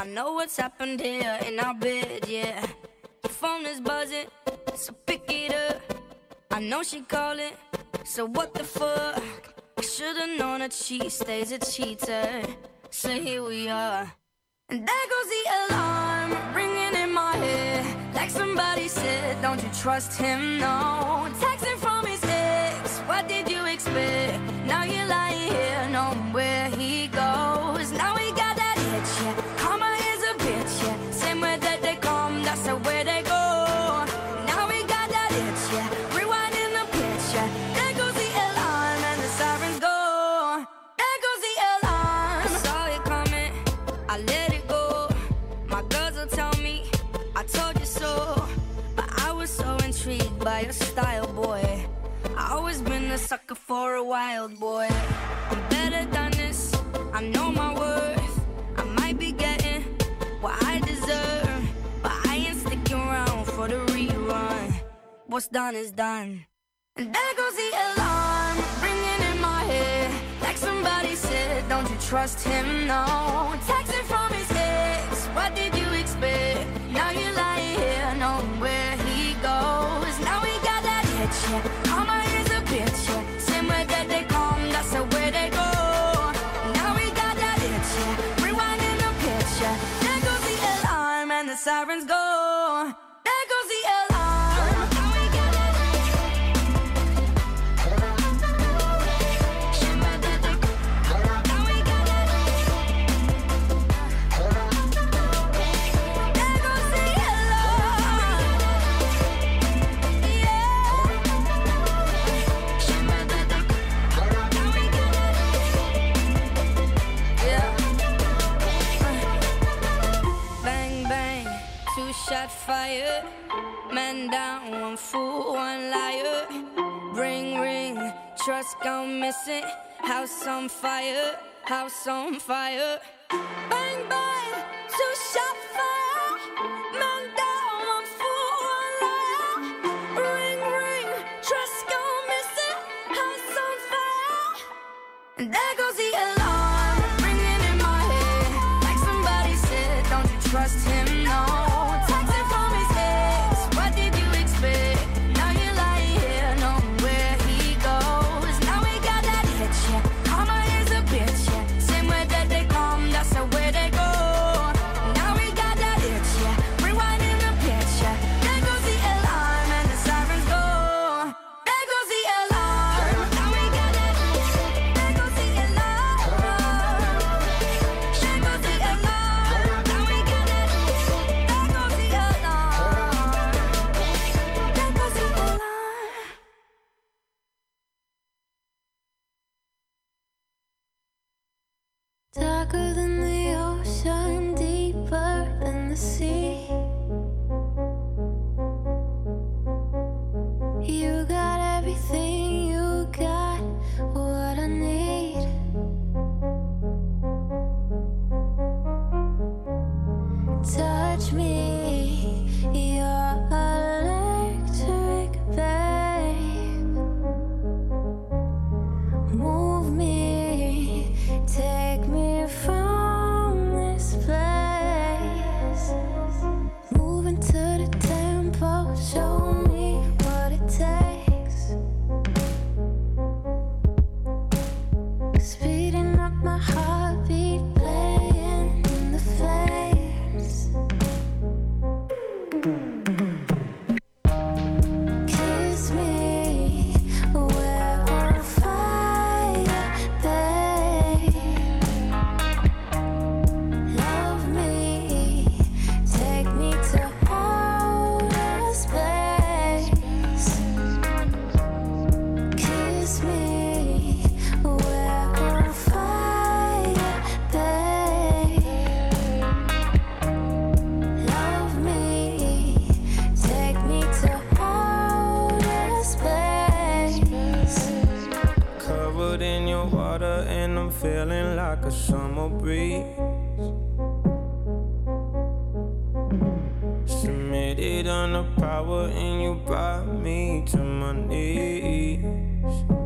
I know what's happened here in our bed, yeah. The phone is buzzing, so pick it up. I know she calling, so what the fuck? I should've known that she stays a cheater. So here we are. And there goes the alarm ringing in my head. Like somebody said, don't you trust him? No. Texting from his ex, what did you expect? Now you're lying here, knowing where he goes. For a wild boy. I'm better than this, I know my worth. I might be getting what I deserve, but I ain't sticking around for the rerun. What's done is done. And there goes the alarm ringing in my head. Like somebody said, don't you trust him? No. Texting from his ex, what did you expect? Now you're lying here, knowing where he goes. Now we got that itch, trust gone missing. House on fire, house on fire. Bang bang, two shot fire. Man down, fool, one liar. Ring ring, trust gone missing. House on fire. Submitted under power, and you brought me to my knees.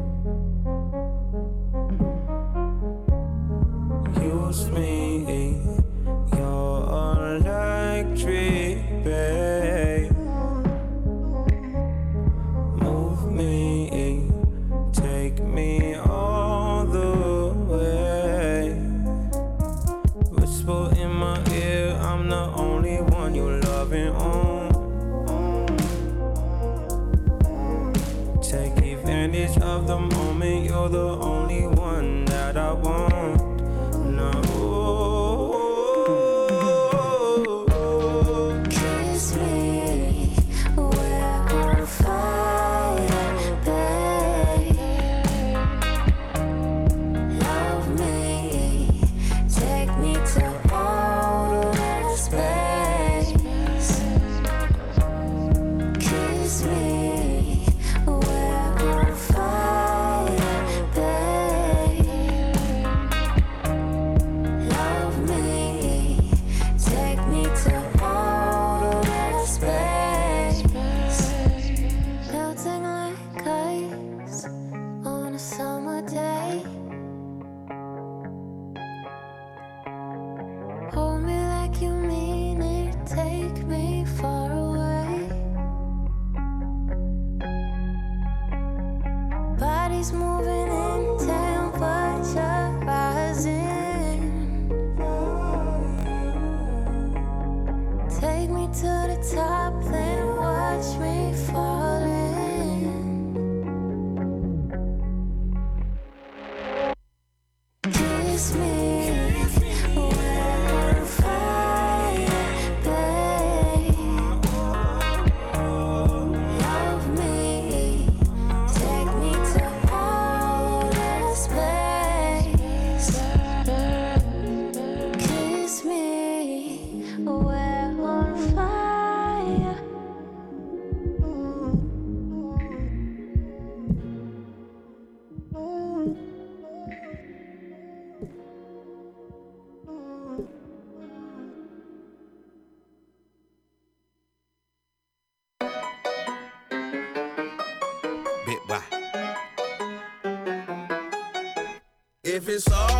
it's all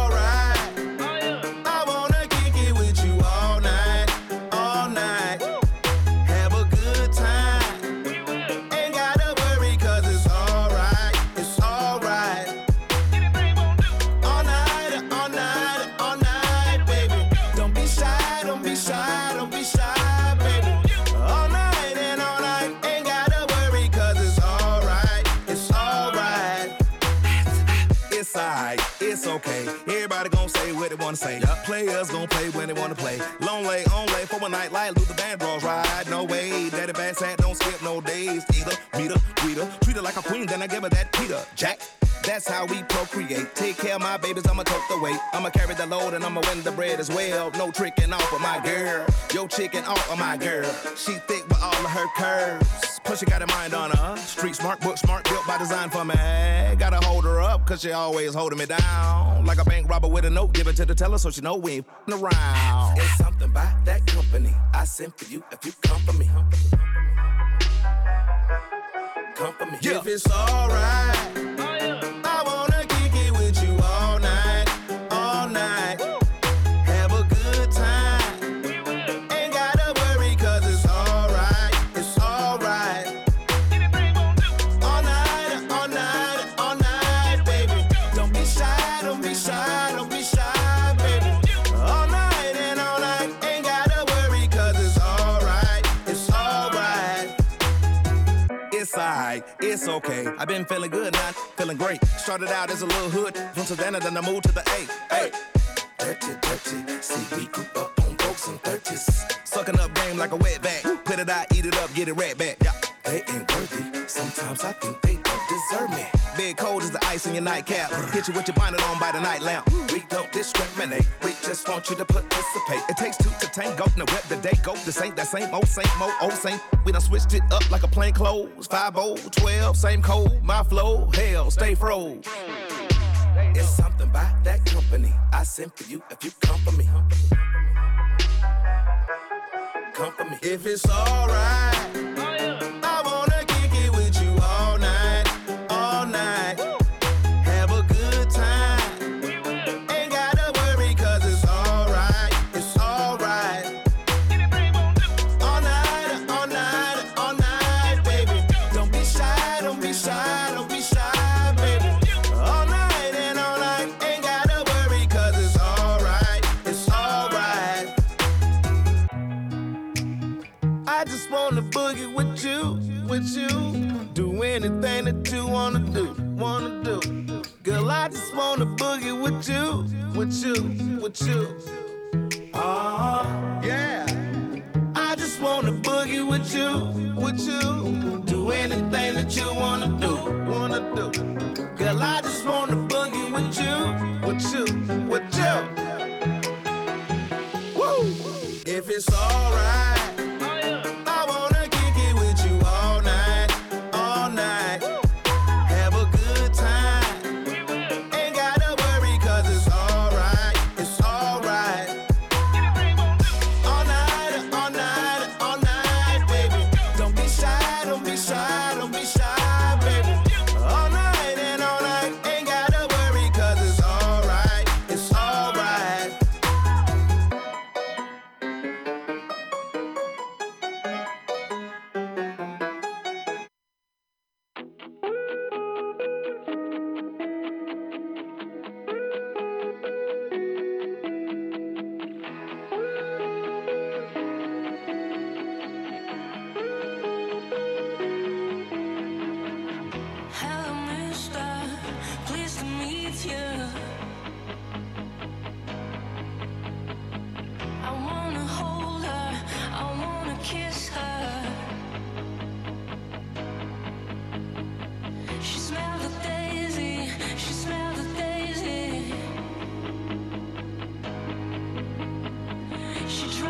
all of my girl. She thick with all of her curves. Plus she got a mind on her. Street smart, book smart, built by design for me. Gotta hold her up, cause she always holding me down. Like a bank robber with a note, give it to the teller so she know we ain't f***ing around. It's something that company. I sent for you if you come for me. Come for me. Come for me. If it's alright I've been feeling good, not feeling great. Started out as a little hood from Savannah, then I moved to the A. Hey, dirty, dirty. See, we grew up on folks and 30s. Sucking up game like a wet bag. Put it out, eat it up, get it right back. Yeah, they ain't worthy. Sometimes I think they don't deserve me. Big cold as the ice in your nightcap. Hit you with your bonnet on by the night lamp. We don't discriminate. We just want you to participate. It takes to tango. Now web the day go. This ain't that same old, same old, old same. We done switched it up like a plain clothes. 5 old, 12, same code. My flow, hell, stay froze. It's something about that company. I sent for you if you come for me. Come for me. If it's alright. You. Oh, yeah. I just wanna boogie with you, with you. Do anything that you wanna do, wanna do. Girl, I just wanna boogie with you, with you, with you. Woo! If it's alright. 是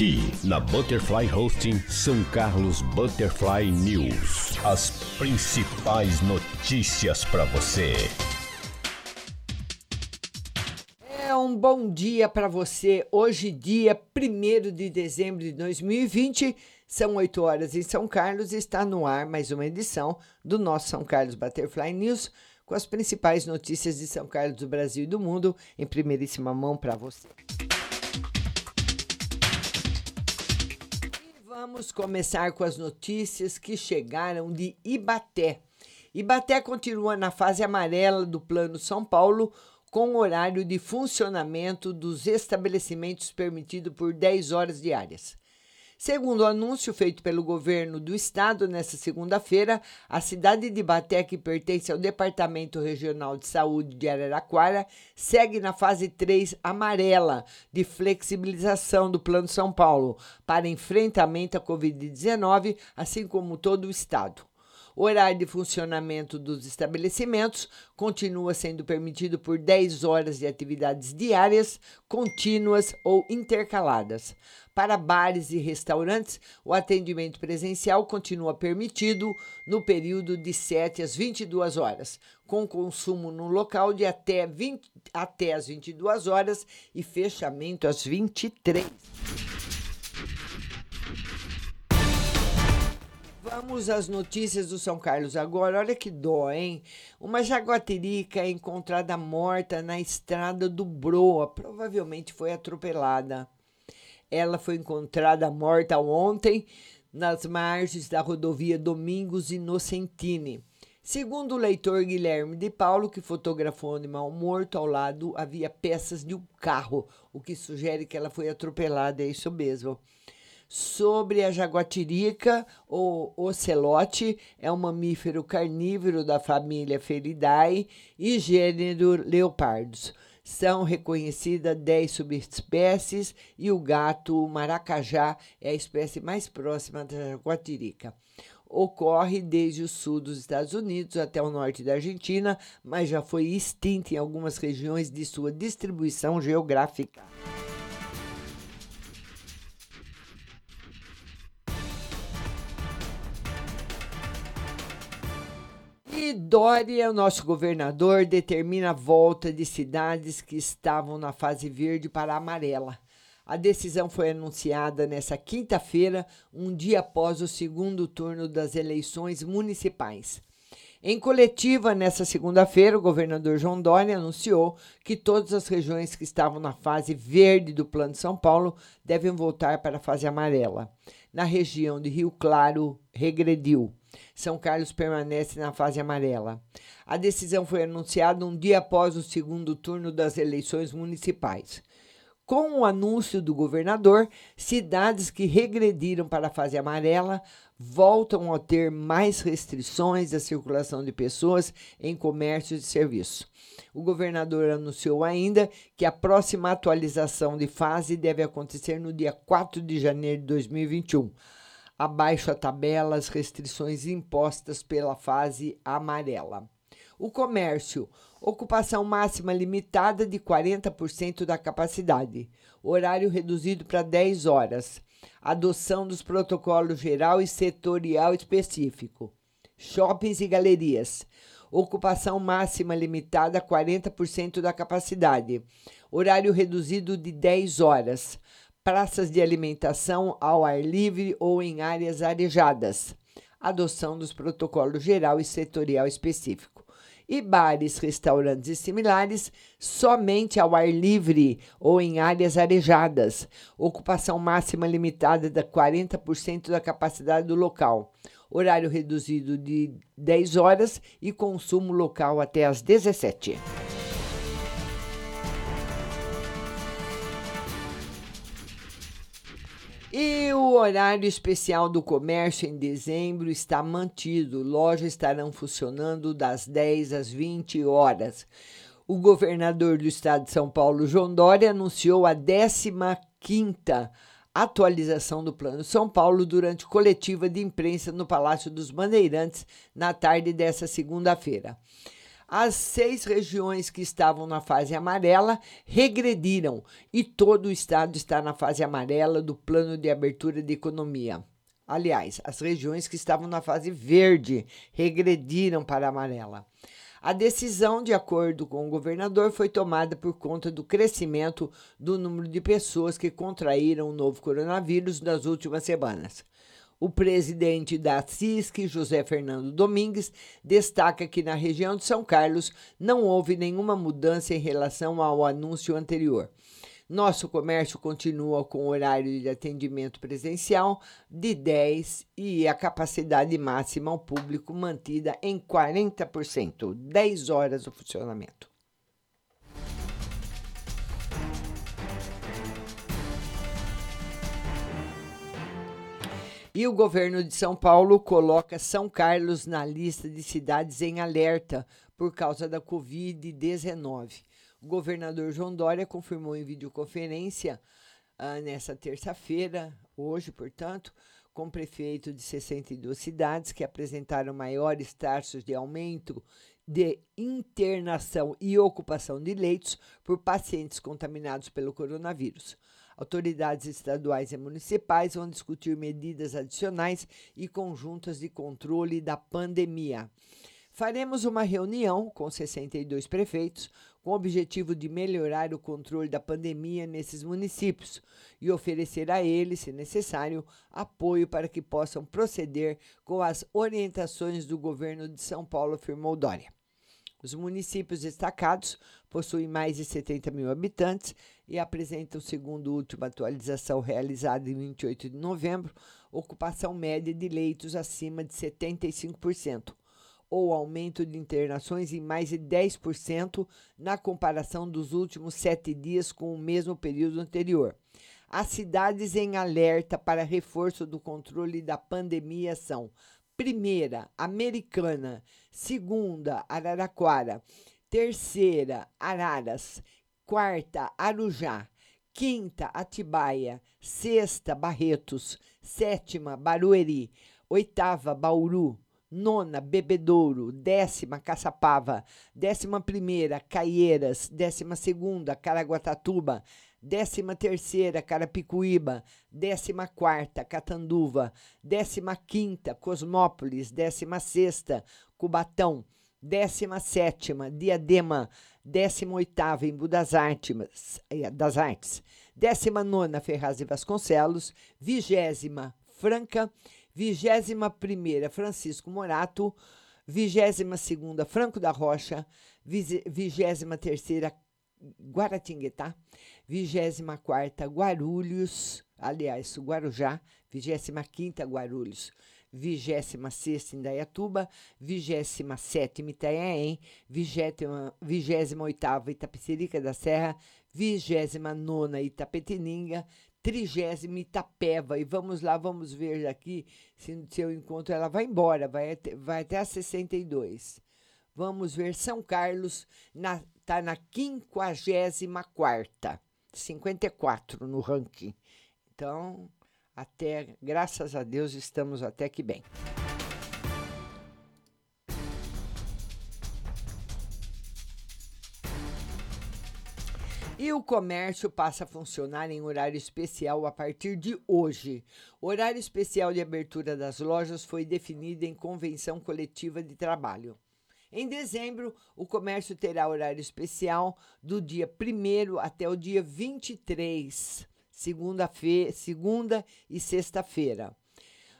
Aqui na Butterfly Hosting São Carlos Butterfly News. As principais notícias para você. É um bom dia para você. Hoje, dia 1 de dezembro de 2020, são 8 horas em São Carlos está no ar mais uma edição do nosso São Carlos Butterfly News com as principais notícias de São Carlos do Brasil e do mundo em primeiríssima mão para você. Vamos começar com as notícias que chegaram de Ibaté. Ibaté continua na fase amarela do Plano São Paulo, com horário de funcionamento dos estabelecimentos permitido por 10 horas diárias. Segundo o anúncio feito pelo governo do estado nesta segunda-feira, a cidade de Baté, que pertence ao Departamento Regional de Saúde de Araraquara, segue na fase 3 amarela de flexibilização do Plano São Paulo para enfrentamento à Covid-19, assim como todo o estado. O horário de funcionamento dos estabelecimentos continua sendo permitido por 10 horas de atividades diárias, contínuas ou intercaladas. Para bares e restaurantes, o atendimento presencial continua permitido no período de 7 às 22 horas, com consumo no local de até, 20, até às 22 horas e fechamento às 23. Vamos às notícias do São Carlos agora. Olha que dó, hein? Uma jaguatirica é encontrada morta na estrada do Broa. Provavelmente foi atropelada. Ela foi encontrada morta ontem nas margens da rodovia Domingos Inocentini. Segundo o leitor Guilherme de Paulo, que fotografou o animal morto ao lado, havia peças de um carro, o que sugere que ela foi atropelada, é isso mesmo sobre a jaguatirica ou ocelote, é um mamífero carnívoro da família Felidae e gênero leopardos. São reconhecidas 10 subespécies e o gato maracajá é a espécie mais próxima da jaguatirica. Ocorre desde o sul dos Estados Unidos até o norte da Argentina, mas já foi extinta em algumas regiões de sua distribuição geográfica. E Dória, o nosso governador, determina a volta de cidades que estavam na fase verde para a amarela. A decisão foi anunciada nesta quinta-feira, um dia após o segundo turno das eleições municipais. Em coletiva, nesta segunda-feira, o governador João Dória anunciou que todas as regiões que estavam na fase verde do Plano São Paulo devem voltar para a fase amarela. Na região de Rio Claro, regrediu. São Carlos permanece na fase amarela. A decisão foi anunciada um dia após o segundo turno das eleições municipais. Com o anúncio do governador, cidades que regrediram para a fase amarela voltam a ter mais restrições da circulação de pessoas em comércio e serviço. O governador anunciou ainda que a próxima atualização de fase deve acontecer no dia 4 de janeiro de 2021 abaixo a tabela as restrições impostas pela fase amarela. O comércio, ocupação máxima limitada de 40% da capacidade, horário reduzido para 10 horas, adoção dos protocolos geral e setorial específico. Shoppings e galerias, ocupação máxima limitada a 40% da capacidade, horário reduzido de 10 horas, praças de alimentação ao ar livre ou em áreas arejadas, adoção dos protocolos geral e setorial específico. E bares, restaurantes e similares somente ao ar livre ou em áreas arejadas, ocupação máxima limitada de 40% da capacidade do local, horário reduzido de 10 horas e consumo local até às 17 E o horário especial do comércio em dezembro está mantido. Lojas estarão funcionando das 10 às 20 horas. O governador do estado de São Paulo, João Dória, anunciou a 15ª atualização do Plano São Paulo durante coletiva de imprensa no Palácio dos Bandeirantes na tarde dessa segunda-feira. As seis regiões que estavam na fase amarela regrediram e todo o estado está na fase amarela do plano de abertura de economia. Aliás, as regiões que estavam na fase verde regrediram para a amarela. A decisão, de acordo com o governador, foi tomada por conta do crescimento do número de pessoas que contraíram o novo coronavírus nas últimas semanas. O presidente da CISC, José Fernando Domingues, destaca que na região de São Carlos não houve nenhuma mudança em relação ao anúncio anterior. Nosso comércio continua com horário de atendimento presencial de 10 e a capacidade máxima ao público mantida em 40%, 10 horas o funcionamento. E o governo de São Paulo coloca São Carlos na lista de cidades em alerta por causa da Covid-19. O governador João Dória confirmou em videoconferência ah, nessa terça-feira, hoje, portanto, com prefeito de 62 cidades que apresentaram maiores taxas de aumento de internação e ocupação de leitos por pacientes contaminados pelo coronavírus. Autoridades estaduais e municipais vão discutir medidas adicionais e conjuntas de controle da pandemia. Faremos uma reunião com 62 prefeitos com o objetivo de melhorar o controle da pandemia nesses municípios e oferecer a eles, se necessário, apoio para que possam proceder com as orientações do governo de São Paulo, afirmou Dória. Os municípios destacados possuem mais de 70 mil habitantes e apresentam, segundo a última atualização realizada em 28 de novembro, ocupação média de leitos acima de 75%, ou aumento de internações em mais de 10% na comparação dos últimos sete dias com o mesmo período anterior. As cidades em alerta para reforço do controle da pandemia são primeira, Americana, segunda, Araraquara, terceira, Araras, quarta, Arujá, quinta, Atibaia, sexta, Barretos, sétima, Barueri, oitava, Bauru, nona, Bebedouro, décima, Caçapava, décima primeira, Caieiras, décima segunda, Caraguatatuba, décima terceira, Carapicuíba, décima quarta, Catanduva, décima quinta, Cosmópolis, décima sexta, Cubatão, décima sétima, Diadema, décima oitava, Embu das Artes, eh, das Artes, décima nona, Ferraz e Vasconcelos, vigésima, Franca, vigésima primeira, Francisco Morato, vigésima segunda, Franco da Rocha, vigésima terceira, Guaratinguetá, 24 Guarulhos, aliás, Guarujá, 25 Guarulhos, 26 Indaiatuba, 27 Itanhaém, 28 Itapecerica da Serra, 29 Itapetininga, 30 Itapeva. E vamos lá, vamos ver aqui se, se eu encontro ela. Vai embora, vai até, vai até a 62. Vamos ver São Carlos, está na 54 54 no ranking. Então, até, graças a Deus, estamos até que bem. E o comércio passa a funcionar em horário especial a partir de hoje. O horário especial de abertura das lojas foi definido em convenção coletiva de trabalho. Em dezembro, o comércio terá horário especial do dia 1 até o dia 23, segunda, segunda e sexta-feira.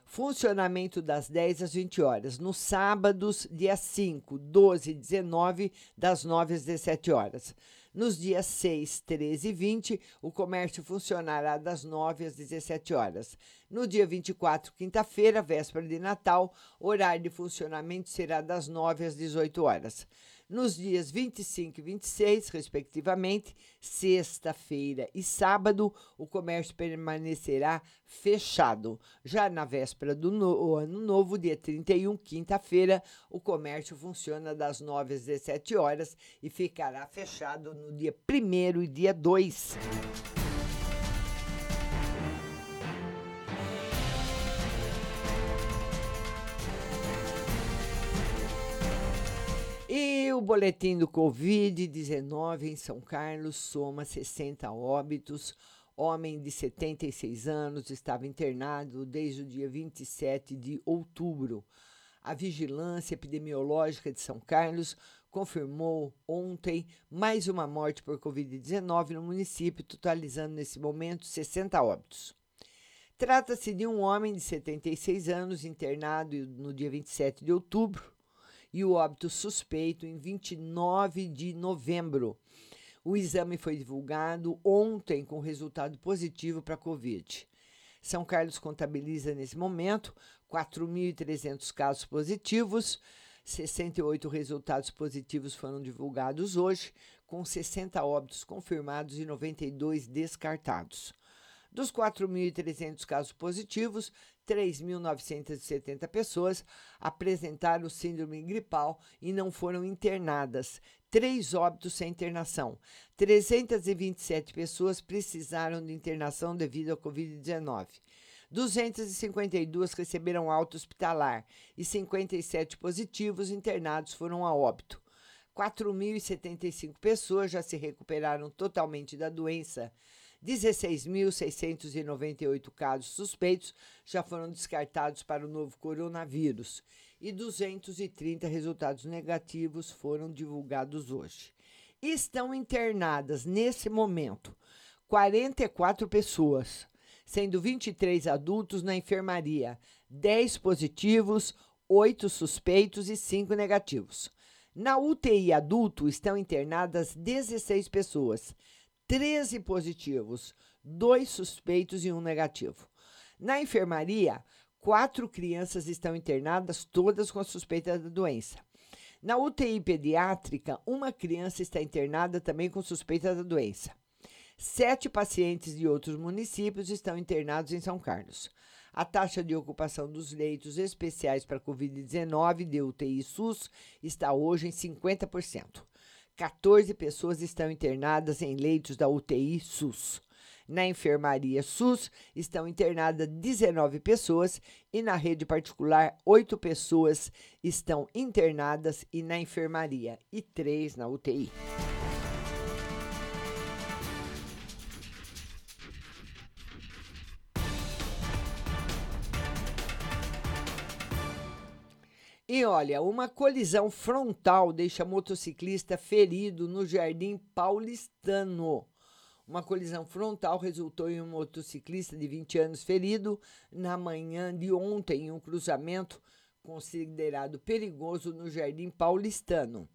Funcionamento das 10 às 20 horas. Nos sábados, dia 5, 12 e 19, das 9 às 17 horas. Nos dias 6, 13 e 20, o comércio funcionará das 9 às 17 horas. No dia 24, quinta-feira, véspera de Natal, horário de funcionamento será das 9 às 18 horas. Nos dias 25 e 26, respectivamente, sexta-feira e sábado, o comércio permanecerá fechado. Já na véspera do no ano novo, dia 31, quinta-feira, o comércio funciona das 9 às 17 horas e ficará fechado no dia 1 e dia 2. O boletim do Covid-19 em São Carlos soma 60 óbitos. Homem de 76 anos estava internado desde o dia 27 de outubro. A Vigilância Epidemiológica de São Carlos confirmou ontem mais uma morte por Covid-19 no município, totalizando nesse momento 60 óbitos. Trata-se de um homem de 76 anos internado no dia 27 de outubro e o óbito suspeito em 29 de novembro. O exame foi divulgado ontem com resultado positivo para a Covid. São Carlos contabiliza nesse momento 4.300 casos positivos, 68 resultados positivos foram divulgados hoje, com 60 óbitos confirmados e 92 descartados. Dos 4.300 casos positivos, 3.970 pessoas apresentaram síndrome gripal e não foram internadas. Três óbitos sem internação. 327 pessoas precisaram de internação devido à Covid-19. 252 receberam alta hospitalar e 57 positivos internados foram a óbito. 4.075 pessoas já se recuperaram totalmente da doença. 16.698 casos suspeitos já foram descartados para o novo coronavírus e 230 resultados negativos foram divulgados hoje. Estão internadas nesse momento 44 pessoas sendo 23 adultos na enfermaria, 10 positivos, 8 suspeitos e 5 negativos. Na UTI adulto estão internadas 16 pessoas, 13 positivos, 2 suspeitos e 1 negativo. Na enfermaria, quatro crianças estão internadas, todas com a suspeita da doença. Na UTI pediátrica, uma criança está internada também com suspeita da doença. Sete pacientes de outros municípios estão internados em São Carlos. A taxa de ocupação dos leitos especiais para Covid-19 de UTI SUS está hoje em 50%. 14 pessoas estão internadas em leitos da UTI SUS. Na enfermaria SUS estão internadas 19 pessoas e na rede particular, 8 pessoas estão internadas e na enfermaria e 3 na UTI. E olha, uma colisão frontal deixa motociclista ferido no Jardim Paulistano. Uma colisão frontal resultou em um motociclista de 20 anos ferido na manhã de ontem em um cruzamento considerado perigoso no Jardim Paulistano.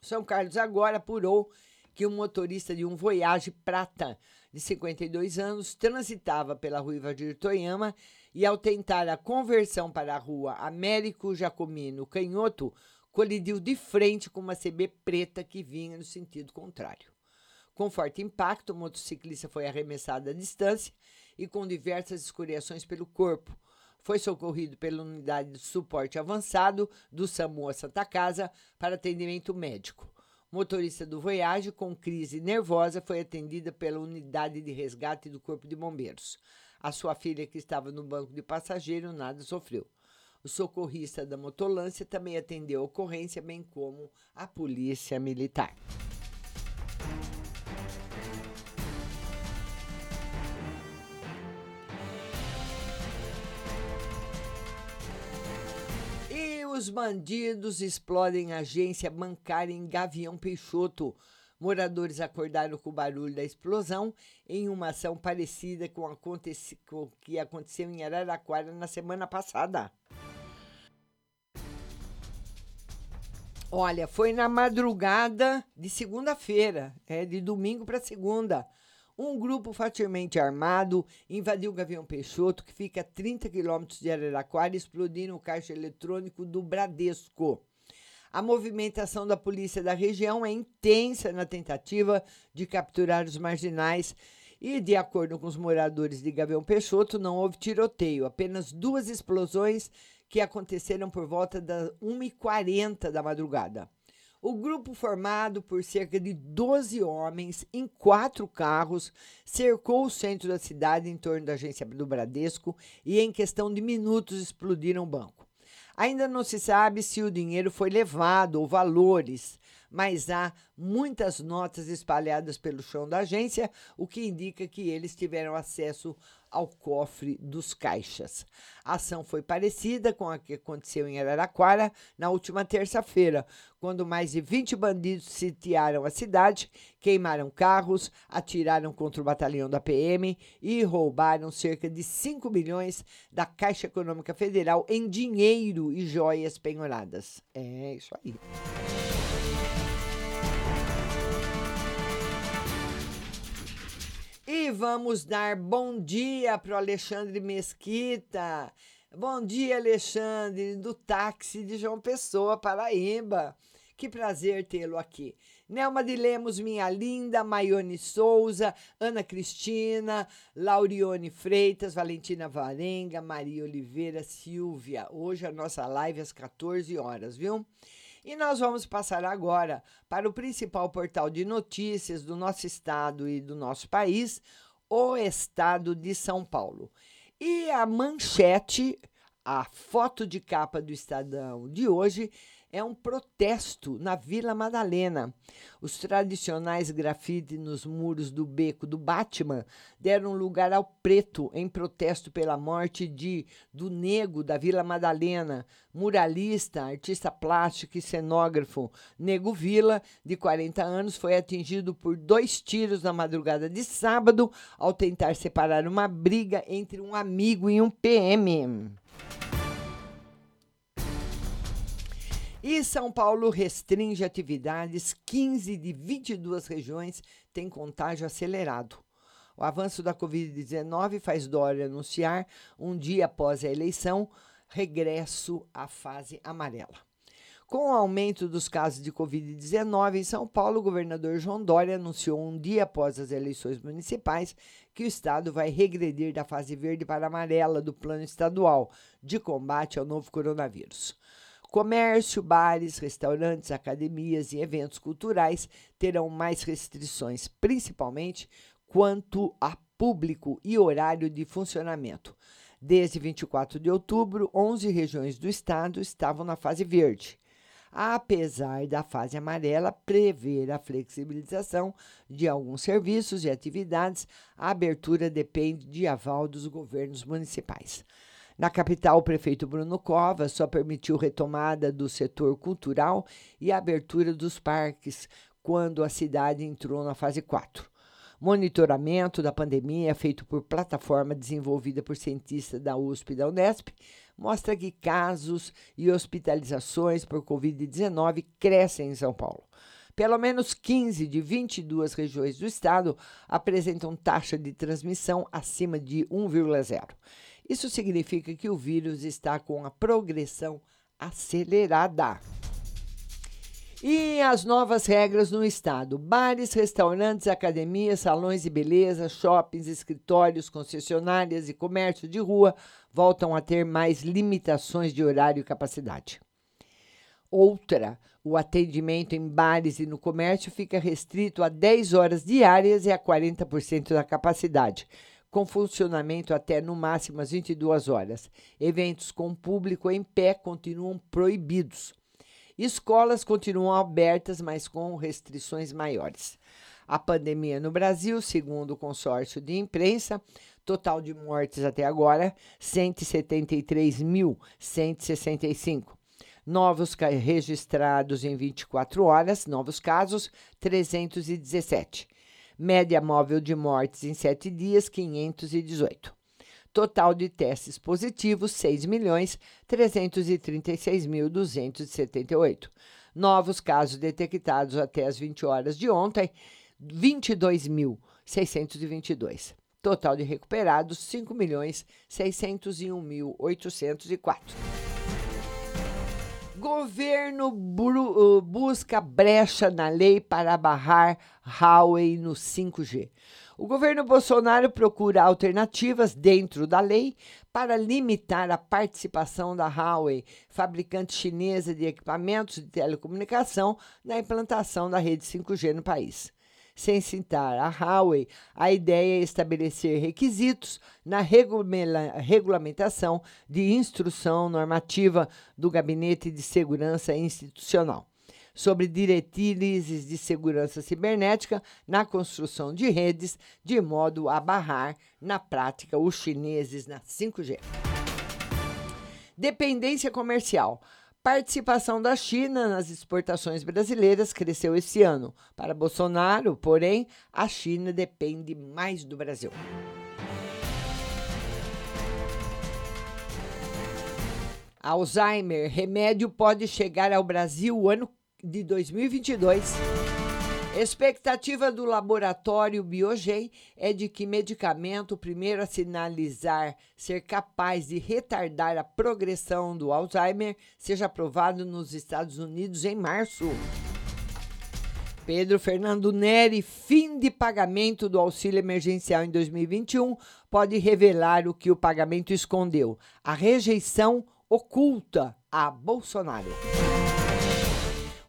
São Carlos agora apurou que um motorista de um Voyage Prata de 52 anos transitava pela rua Ivadir Toyama e, ao tentar a conversão para a rua Américo Jacomino Canhoto, colidiu de frente com uma CB preta que vinha no sentido contrário. Com forte impacto, o motociclista foi arremessado à distância e com diversas escoriações pelo corpo. Foi socorrido pela unidade de suporte avançado do SAMU Santa Casa para atendimento médico. Motorista do Voyage, com crise nervosa, foi atendida pela unidade de resgate do Corpo de Bombeiros. A sua filha, que estava no banco de passageiro, nada sofreu. O socorrista da motolância também atendeu a ocorrência, bem como a polícia militar. E os bandidos explodem agência bancária em Gavião Peixoto. Moradores acordaram com o barulho da explosão em uma ação parecida com o que aconteceu em Araraquara na semana passada. Olha, foi na madrugada de segunda-feira, é de domingo para segunda. Um grupo facilmente armado invadiu o Gavião Peixoto, que fica a 30 quilômetros de Araraquara, explodindo o caixa eletrônico do Bradesco. A movimentação da polícia da região é intensa na tentativa de capturar os marginais. E, de acordo com os moradores de Gavião Peixoto, não houve tiroteio, apenas duas explosões que aconteceram por volta das 1h40 da madrugada. O grupo, formado por cerca de 12 homens em quatro carros, cercou o centro da cidade em torno da agência do Bradesco e, em questão de minutos, explodiram o banco. Ainda não se sabe se o dinheiro foi levado ou valores, mas há muitas notas espalhadas pelo chão da agência, o que indica que eles tiveram acesso ao cofre dos caixas. A ação foi parecida com a que aconteceu em Araraquara na última terça-feira, quando mais de 20 bandidos sitiaram a cidade, queimaram carros, atiraram contra o batalhão da PM e roubaram cerca de 5 milhões da Caixa Econômica Federal em dinheiro e joias penhoradas. É isso aí. E vamos dar bom dia para o Alexandre Mesquita. Bom dia, Alexandre, do táxi de João Pessoa, Paraíba. Que prazer tê-lo aqui. Nelma de Lemos, minha linda, Maione Souza, Ana Cristina, Laurione Freitas, Valentina Varenga, Maria Oliveira, Silvia. Hoje a nossa live às 14 horas, viu? E nós vamos passar agora para o principal portal de notícias do nosso estado e do nosso país, o Estado de São Paulo. E a manchete, a foto de capa do Estadão de hoje é um protesto na Vila Madalena. Os tradicionais grafites nos muros do beco do Batman deram lugar ao preto em protesto pela morte de do Nego da Vila Madalena, muralista, artista plástico e cenógrafo. Nego Vila, de 40 anos, foi atingido por dois tiros na madrugada de sábado ao tentar separar uma briga entre um amigo e um PM. E São Paulo restringe atividades, 15 de 22 regiões têm contágio acelerado. O avanço da Covid-19 faz Dória anunciar, um dia após a eleição, regresso à fase amarela. Com o aumento dos casos de Covid-19 em São Paulo, o governador João Dória anunciou um dia após as eleições municipais que o estado vai regredir da fase verde para amarela do plano estadual de combate ao novo coronavírus. Comércio, bares, restaurantes, academias e eventos culturais terão mais restrições, principalmente quanto a público e horário de funcionamento. Desde 24 de outubro, 11 regiões do estado estavam na fase verde. Apesar da fase amarela prever a flexibilização de alguns serviços e atividades, a abertura depende de aval dos governos municipais. Na capital, o prefeito Bruno Covas só permitiu retomada do setor cultural e a abertura dos parques quando a cidade entrou na fase 4. Monitoramento da pandemia feito por plataforma desenvolvida por cientistas da USP e da Unesp mostra que casos e hospitalizações por Covid-19 crescem em São Paulo. Pelo menos 15 de 22 regiões do estado apresentam taxa de transmissão acima de 1,0. Isso significa que o vírus está com a progressão acelerada. E as novas regras no estado: bares, restaurantes, academias, salões de beleza, shoppings, escritórios, concessionárias e comércio de rua voltam a ter mais limitações de horário e capacidade. Outra, o atendimento em bares e no comércio fica restrito a 10 horas diárias e a 40% da capacidade com funcionamento até no máximo às 22 horas. Eventos com público em pé continuam proibidos. Escolas continuam abertas, mas com restrições maiores. A pandemia no Brasil, segundo o consórcio de imprensa, total de mortes até agora 173.165. Novos registrados em 24 horas, novos casos 317. Média móvel de mortes em sete dias, 518. Total de testes positivos, 6.336.278. Novos casos detectados até as 20 horas de ontem, 22.622. Total de recuperados, 5.601.804. Governo uh, busca brecha na lei para barrar Huawei no 5G. O governo Bolsonaro procura alternativas dentro da lei para limitar a participação da Huawei, fabricante chinesa de equipamentos de telecomunicação, na implantação da rede 5G no país. Sem citar a Huawei, a ideia é estabelecer requisitos na regulamentação de instrução normativa do Gabinete de Segurança Institucional sobre diretrizes de segurança cibernética na construção de redes, de modo a barrar, na prática, os chineses na 5G. Dependência comercial. Participação da China nas exportações brasileiras cresceu esse ano. Para Bolsonaro, porém, a China depende mais do Brasil. Alzheimer, remédio pode chegar ao Brasil ano de 2022. Expectativa do laboratório Biogen é de que medicamento primeiro a sinalizar ser capaz de retardar a progressão do Alzheimer seja aprovado nos Estados Unidos em março. Pedro Fernando Neri, fim de pagamento do auxílio emergencial em 2021, pode revelar o que o pagamento escondeu: a rejeição oculta a Bolsonaro.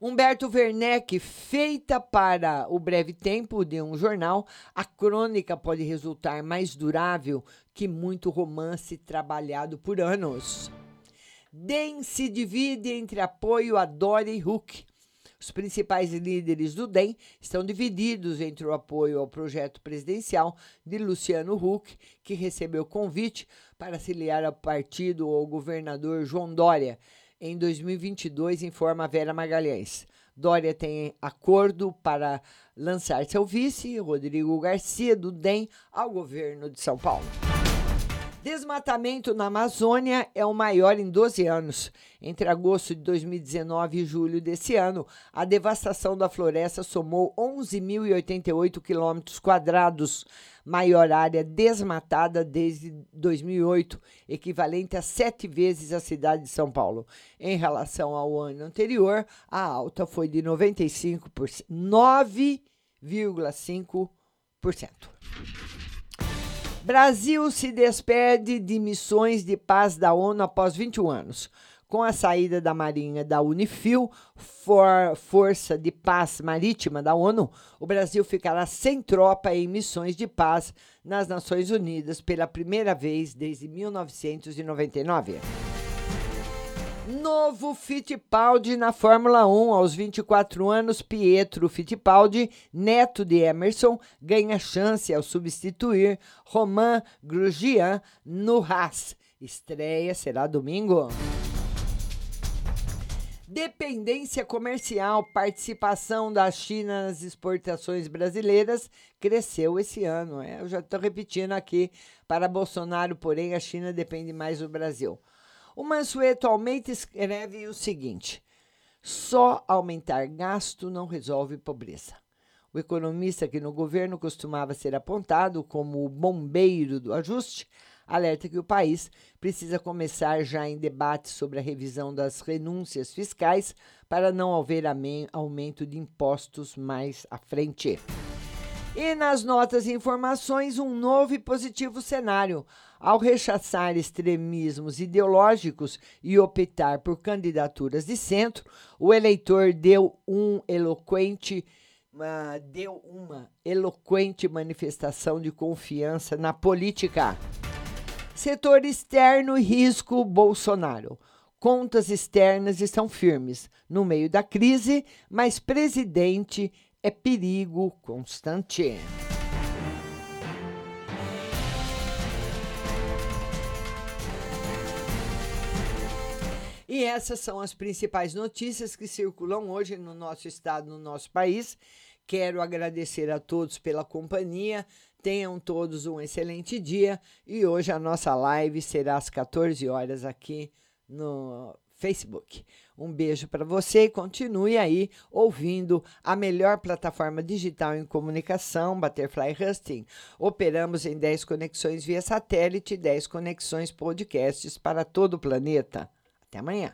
Humberto Werneck, feita para o breve tempo de um jornal, a crônica pode resultar mais durável que muito romance trabalhado por anos. DEM se divide entre apoio a Dória e Huck. Os principais líderes do DEM estão divididos entre o apoio ao projeto presidencial de Luciano Huck, que recebeu convite para se aliar ao partido ou ao governador João Dória, em 2022, informa Vera Magalhães. Dória tem acordo para lançar seu vice, Rodrigo Garcia, do DEM, ao governo de São Paulo. Desmatamento na Amazônia é o maior em 12 anos. Entre agosto de 2019 e julho desse ano, a devastação da floresta somou 11.088 quilômetros quadrados, maior área desmatada desde 2008, equivalente a sete vezes a cidade de São Paulo. Em relação ao ano anterior, a alta foi de 95%, 9,5%. Brasil se despede de missões de paz da ONU após 21 anos. Com a saída da Marinha da Unifil, for, Força de Paz Marítima da ONU, o Brasil ficará sem tropa em missões de paz nas Nações Unidas pela primeira vez desde 1999. Novo Fittipaldi na Fórmula 1. Aos 24 anos, Pietro Fittipaldi, neto de Emerson, ganha chance ao substituir Romain Grosjean no Haas. Estreia será domingo. Dependência comercial, participação da China nas exportações brasileiras cresceu esse ano. É, eu já estou repetindo aqui. Para Bolsonaro, porém, a China depende mais do Brasil. O Mansueto atualmente escreve o seguinte: só aumentar gasto não resolve pobreza. O economista que no governo costumava ser apontado como o bombeiro do ajuste alerta que o país precisa começar já em debate sobre a revisão das renúncias fiscais para não haver aumento de impostos mais à frente. E nas notas e informações, um novo e positivo cenário. Ao rechaçar extremismos ideológicos e optar por candidaturas de centro, o eleitor deu um eloquente uh, deu uma eloquente manifestação de confiança na política. Setor externo risco Bolsonaro. Contas externas estão firmes no meio da crise, mas presidente é perigo constante. E essas são as principais notícias que circulam hoje no nosso estado, no nosso país. Quero agradecer a todos pela companhia. Tenham todos um excelente dia e hoje a nossa live será às 14 horas aqui no Facebook. Um beijo para você e continue aí ouvindo a melhor plataforma digital em comunicação, Butterfly Husting. Operamos em 10 conexões via satélite e 10 conexões podcasts para todo o planeta. Até amanhã.